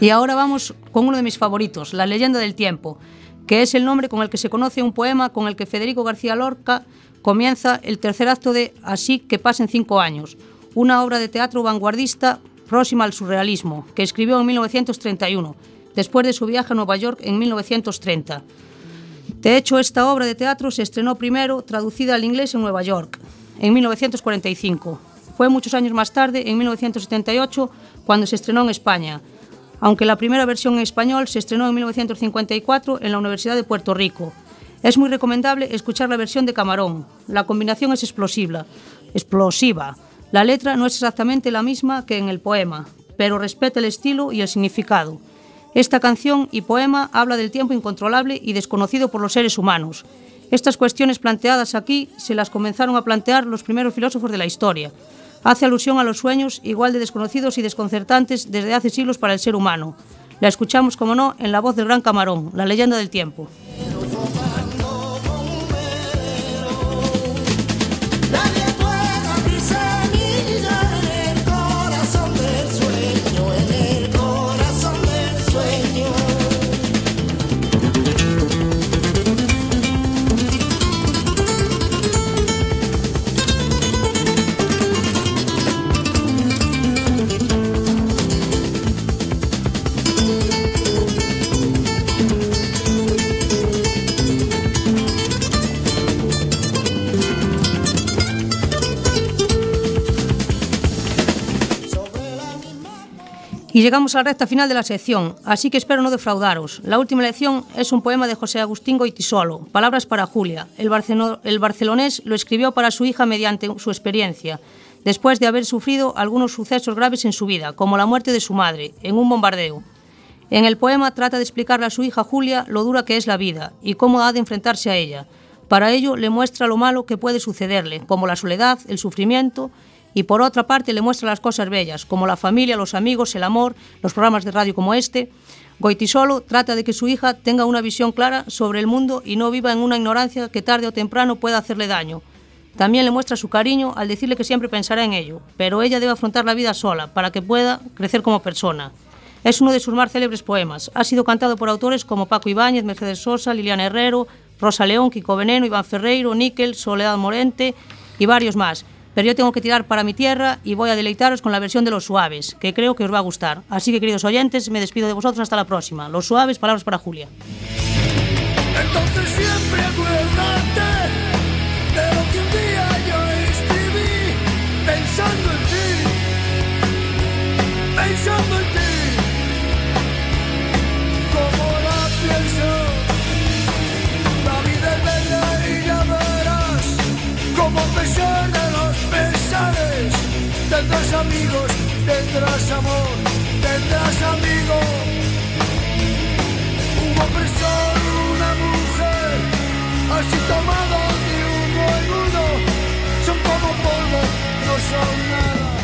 Y ahora vamos con uno de mis favoritos, La leyenda del tiempo, que es el nombre con el que se conoce un poema con el que Federico García Lorca comienza el tercer acto de Así que pasen cinco años, una obra de teatro vanguardista próxima al surrealismo, que escribió en 1931, después de su viaje a Nueva York en 1930. De hecho, esta obra de teatro se estrenó primero traducida al inglés en Nueva York, en 1945. Fue muchos años más tarde, en 1978, cuando se estrenó en España, aunque la primera versión en español se estrenó en 1954 en la Universidad de Puerto Rico. Es muy recomendable escuchar la versión de Camarón. La combinación es explosiva. explosiva. La letra no es exactamente la misma que en el poema, pero respeta el estilo y el significado. Esta canción y poema habla del tiempo incontrolable y desconocido por los seres humanos. Estas cuestiones planteadas aquí se las comenzaron a plantear los primeros filósofos de la historia. Hace alusión a los sueños igual de desconocidos y desconcertantes desde hace siglos para el ser humano. La escuchamos, como no, en la voz del gran Camarón, la leyenda del tiempo. Y llegamos a la recta final de la sección, así que espero no defraudaros. La última lección es un poema de José Agustín Goitisolo, Palabras para Julia. El, barcelonés lo escribió para su hija mediante su experiencia, después de haber sufrido algunos sucesos graves en su vida, como la muerte de su madre, en un bombardeo. En el poema trata de explicarle a su hija Julia lo dura que es la vida y cómo ha de enfrentarse a ella. Para ello le muestra lo malo que puede sucederle, como la soledad, el sufrimiento, y por otra parte le muestra las cosas bellas, como la familia, los amigos, el amor, los programas de radio como este. Goitisolo trata de que su hija tenga una visión clara sobre el mundo y no viva en una ignorancia que tarde o temprano pueda hacerle daño. También le muestra su cariño al decirle que siempre pensará en ello, pero ella debe afrontar la vida sola para que pueda crecer como persona. Es uno de sus más célebres poemas. Ha sido cantado por autores como Paco Ibáñez, Mercedes Sosa, Liliana Herrero, Rosa León, Kiko Veneno, Iván Ferreiro, Níquel, Soledad Morente y varios más. Pero yo tengo que tirar para mi tierra y voy a deleitaros con la versión de Los Suaves, que creo que os va a gustar. Así que, queridos oyentes, me despido de vosotros hasta la próxima. Los Suaves, palabras para Julia. Entonces siempre de lo que un día yo escribí, pensando en ti, pensando en ti, como la pienso. La vida es bella y ya verás, tendrás amigos, tendrás amor, tendrás amigos. Un hombre solo, una mujer, así tomado de uno en uno, son como polvo, no son nada.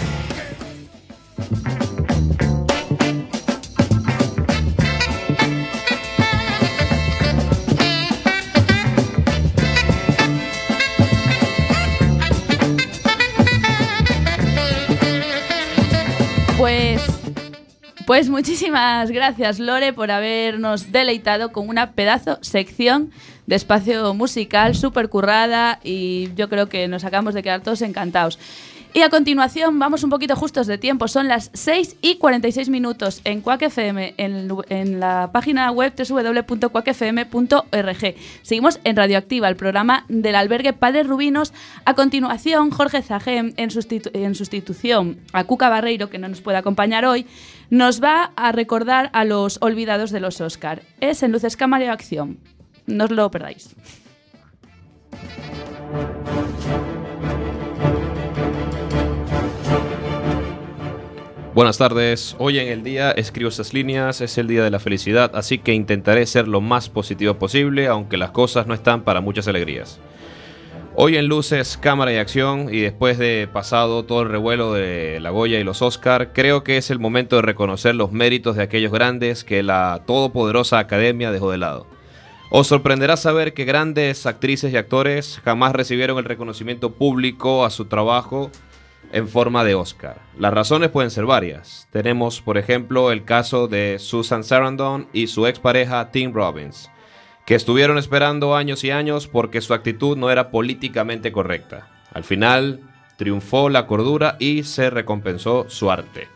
Pues muchísimas gracias Lore por habernos deleitado con una pedazo sección de espacio musical súper currada y yo creo que nos acabamos de quedar todos encantados. Y a continuación vamos un poquito justos de tiempo, son las 6 y 46 minutos en Quack FM, en, la página web www.quackfm.org. Seguimos en Radioactiva, el programa del albergue Padres Rubinos. A continuación, Jorge Zagem, en, en sustitución a Cuca Barreiro, que no nos puede acompañar hoy, nos va a recordar a los olvidados de los Oscar. Es en Luces Cámara y Acción. No os lo perdáis. Buenas tardes. Hoy en el día escribo estas líneas, es el día de la felicidad, así que intentaré ser lo más positivo posible, aunque las cosas no están para muchas alegrías. Hoy en luces, cámara y acción, y después de pasado todo el revuelo de la Goya y los Oscar, creo que es el momento de reconocer los méritos de aquellos grandes que la todopoderosa academia dejó de lado. Os sorprenderá saber que grandes actrices y actores jamás recibieron el reconocimiento público a su trabajo en forma de Oscar. Las razones pueden ser varias. Tenemos, por ejemplo, el caso de Susan Sarandon y su expareja Tim Robbins, que estuvieron esperando años y años porque su actitud no era políticamente correcta. Al final, triunfó la cordura y se recompensó su arte.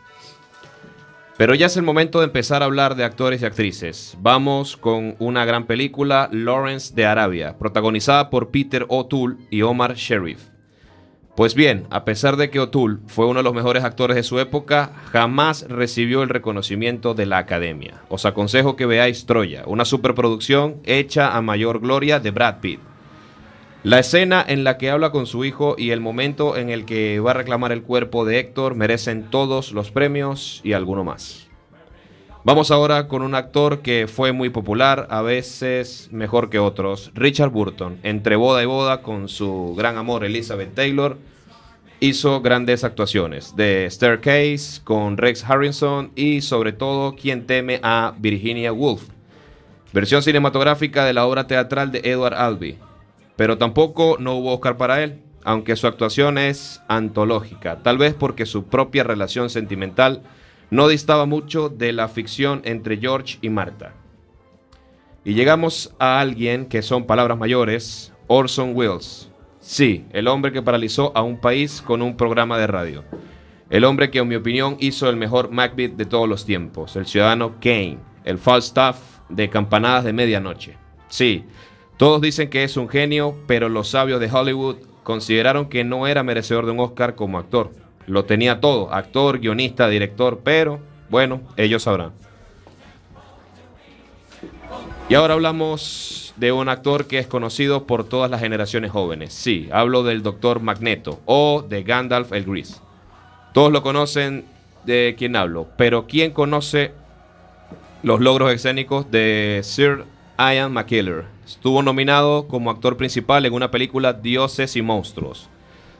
Pero ya es el momento de empezar a hablar de actores y actrices. Vamos con una gran película, Lawrence de Arabia, protagonizada por Peter O'Toole y Omar Sharif. Pues bien, a pesar de que O'Toole fue uno de los mejores actores de su época, jamás recibió el reconocimiento de la academia. Os aconsejo que veáis Troya, una superproducción hecha a mayor gloria de Brad Pitt. La escena en la que habla con su hijo y el momento en el que va a reclamar el cuerpo de Héctor merecen todos los premios y alguno más. Vamos ahora con un actor que fue muy popular, a veces mejor que otros, Richard Burton. Entre boda y boda con su gran amor Elizabeth Taylor, hizo grandes actuaciones. De Staircase con Rex Harrison y sobre todo Quien teme a Virginia Woolf. Versión cinematográfica de la obra teatral de Edward Albee. Pero tampoco no hubo Oscar para él, aunque su actuación es antológica, tal vez porque su propia relación sentimental no distaba mucho de la ficción entre George y Marta. Y llegamos a alguien que son palabras mayores, Orson Welles. Sí, el hombre que paralizó a un país con un programa de radio. El hombre que en mi opinión hizo el mejor Macbeth de todos los tiempos, el ciudadano Kane, el Falstaff de campanadas de medianoche. Sí, todos dicen que es un genio, pero los sabios de Hollywood consideraron que no era merecedor de un Oscar como actor. Lo tenía todo, actor, guionista, director, pero Bueno, ellos sabrán. Y ahora hablamos de un actor que es conocido por todas las generaciones jóvenes. Sí, hablo del Dr. Magneto o de Gandalf el Gris. Todos lo conocen de quién hablo, pero ¿quién conoce los logros escénicos de Sir Ian McKellar? Estuvo nominado como actor principal en una película Dioses y Monstruos.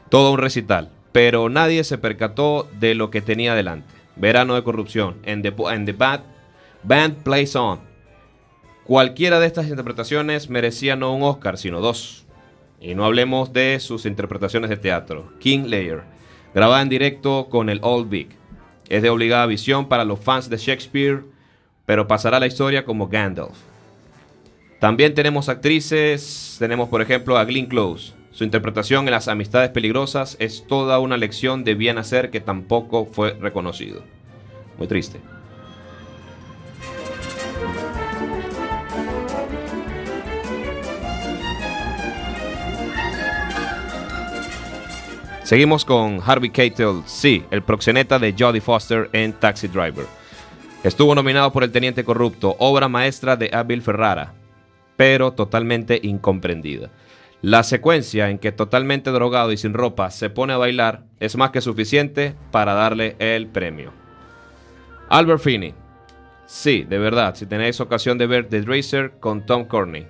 Todo un recital, pero nadie se percató de lo que tenía delante. Verano de corrupción, en The, and the Bad, Band Plays On. Cualquiera de estas interpretaciones merecía no un Oscar, sino dos. Y no hablemos de sus interpretaciones de teatro. King Lear, grabada en directo con el Old Vic. Es de obligada visión para los fans de Shakespeare, pero pasará a la historia como Gandalf. También tenemos actrices, tenemos por ejemplo a Glenn Close. Su interpretación en Las Amistades Peligrosas es toda una lección de bien hacer que tampoco fue reconocido. Muy triste. Seguimos con Harvey Keitel, sí, el proxeneta de Jodie Foster en Taxi Driver. Estuvo nominado por El Teniente Corrupto, obra maestra de Abel Ferrara, pero totalmente incomprendida. La secuencia en que totalmente drogado y sin ropa se pone a bailar es más que suficiente para darle el premio. Albert Finney. Sí, de verdad, si tenéis ocasión de ver The Racer con Tom Courtney.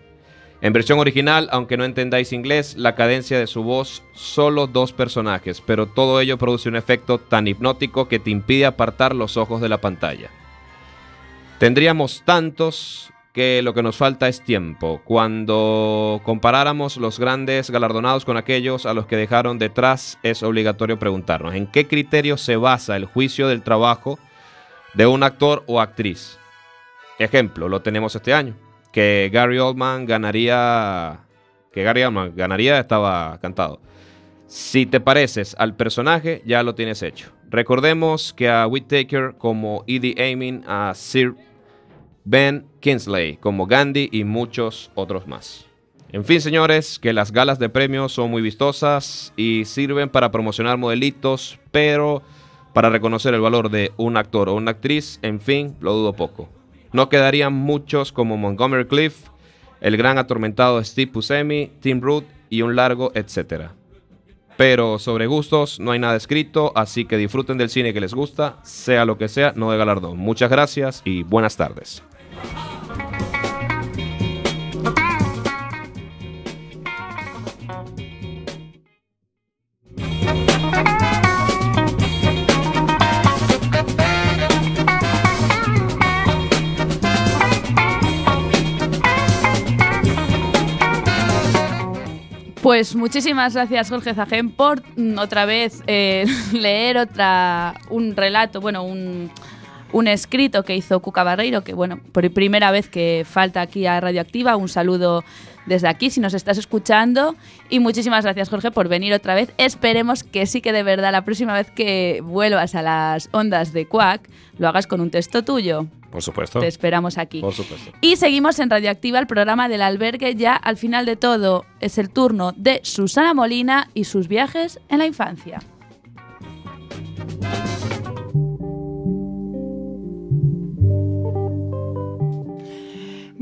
En versión original, aunque no entendáis inglés, la cadencia de su voz, solo dos personajes, pero todo ello produce un efecto tan hipnótico que te impide apartar los ojos de la pantalla. Tendríamos tantos que lo que nos falta es tiempo. Cuando comparáramos los grandes galardonados con aquellos a los que dejaron detrás, es obligatorio preguntarnos en qué criterio se basa el juicio del trabajo de un actor o actriz. Ejemplo, lo tenemos este año, que Gary Oldman ganaría, que Gary Oldman ganaría estaba cantado. Si te pareces al personaje, ya lo tienes hecho. Recordemos que a Whittaker como Edie Amin, a Sir Ben Kingsley como Gandhi y muchos otros más. En fin, señores, que las galas de premios son muy vistosas y sirven para promocionar modelitos, pero para reconocer el valor de un actor o una actriz, en fin, lo dudo poco. No quedarían muchos como Montgomery Cliff, el gran atormentado Steve Buscemi, Tim Root y un largo etcétera. Pero sobre gustos no hay nada escrito, así que disfruten del cine que les gusta, sea lo que sea, no de galardón. Muchas gracias y buenas tardes. Pues muchísimas gracias Jorge Zagen por otra vez eh, leer otra un relato, bueno, un, un escrito que hizo Cuca Barreiro, que bueno, por primera vez que falta aquí a Radioactiva, un saludo desde aquí si nos estás escuchando y muchísimas gracias Jorge por venir otra vez. Esperemos que sí que de verdad la próxima vez que vuelvas a las ondas de Quack lo hagas con un texto tuyo. Por supuesto. Te esperamos aquí. Por supuesto. Y seguimos en Radioactiva, el programa del albergue. Ya al final de todo es el turno de Susana Molina y sus viajes en la infancia.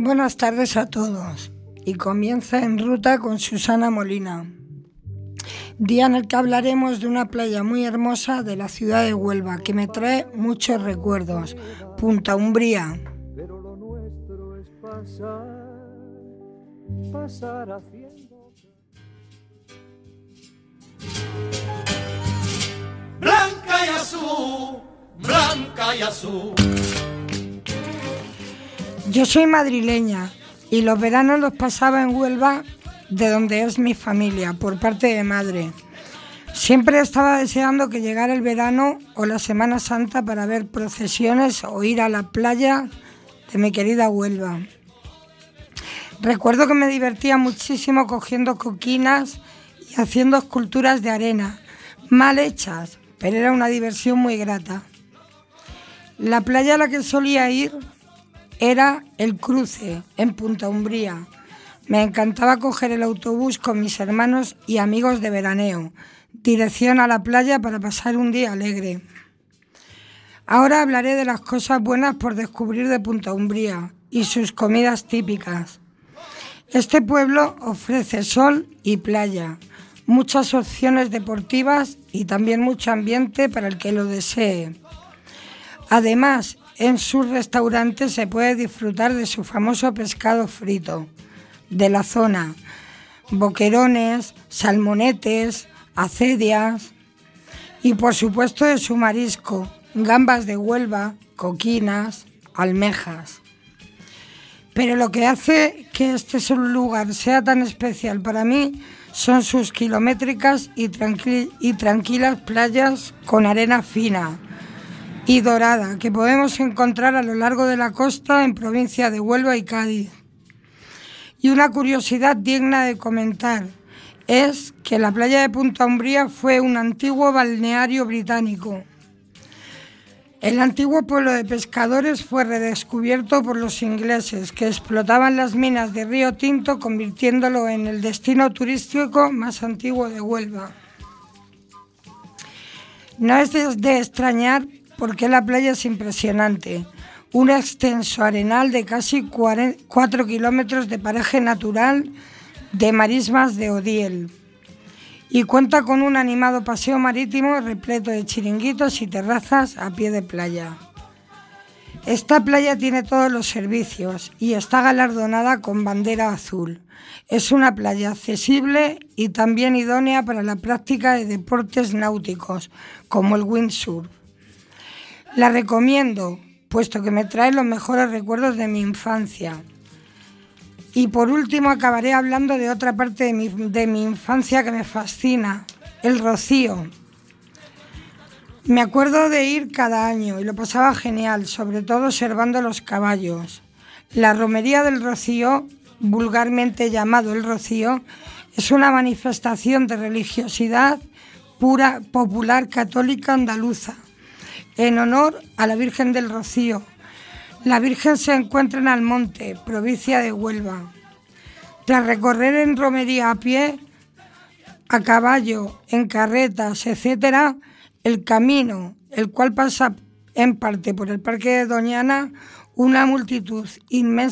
Buenas tardes a todos. Y comienza en ruta con Susana Molina. Día en el que hablaremos de una playa muy hermosa de la ciudad de Huelva que me trae muchos recuerdos. Punta Umbría. Pero lo nuestro es pasar, pasar haciendo. Blanca y azul, blanca y azul. Yo soy madrileña y los veranos los pasaba en Huelva, de donde es mi familia, por parte de madre. Siempre estaba deseando que llegara el verano o la Semana Santa para ver procesiones o ir a la playa de mi querida Huelva. Recuerdo que me divertía muchísimo cogiendo coquinas y haciendo esculturas de arena, mal hechas, pero era una diversión muy grata. La playa a la que solía ir era El Cruce, en Punta Umbría. Me encantaba coger el autobús con mis hermanos y amigos de veraneo, dirección a la playa para pasar un día alegre. Ahora hablaré de las cosas buenas por descubrir de Punta Umbría y sus comidas típicas. Este pueblo ofrece sol y playa, muchas opciones deportivas y también mucho ambiente para el que lo desee. Además, en sus restaurantes se puede disfrutar de su famoso pescado frito de la zona, boquerones, salmonetes, acedias y por supuesto de su marisco, gambas de Huelva, coquinas, almejas. Pero lo que hace que este lugar sea tan especial para mí son sus kilométricas y, y tranquilas playas con arena fina y dorada que podemos encontrar a lo largo de la costa en provincia de Huelva y Cádiz. Y una curiosidad digna de comentar es que la playa de Punta Umbría fue un antiguo balneario británico. El antiguo pueblo de pescadores fue redescubierto por los ingleses que explotaban las minas de Río Tinto convirtiéndolo en el destino turístico más antiguo de Huelva. No es de extrañar porque la playa es impresionante. Un extenso arenal de casi 4 kilómetros de paraje natural de marismas de Odiel y cuenta con un animado paseo marítimo repleto de chiringuitos y terrazas a pie de playa. Esta playa tiene todos los servicios y está galardonada con bandera azul. Es una playa accesible y también idónea para la práctica de deportes náuticos, como el windsurf. La recomiendo, puesto que me trae los mejores recuerdos de mi infancia. Y por último acabaré hablando de otra parte de mi, de mi infancia que me fascina, el rocío. Me acuerdo de ir cada año y lo pasaba genial, sobre todo observando los caballos. La romería del rocío, vulgarmente llamado el rocío, es una manifestación de religiosidad pura, popular, católica, andaluza, en honor a la Virgen del Rocío. La Virgen se encuentra en Almonte, provincia de Huelva. Tras recorrer en romería a pie, a caballo, en carretas, etc., el camino, el cual pasa en parte por el Parque de Doñana, una multitud inmensa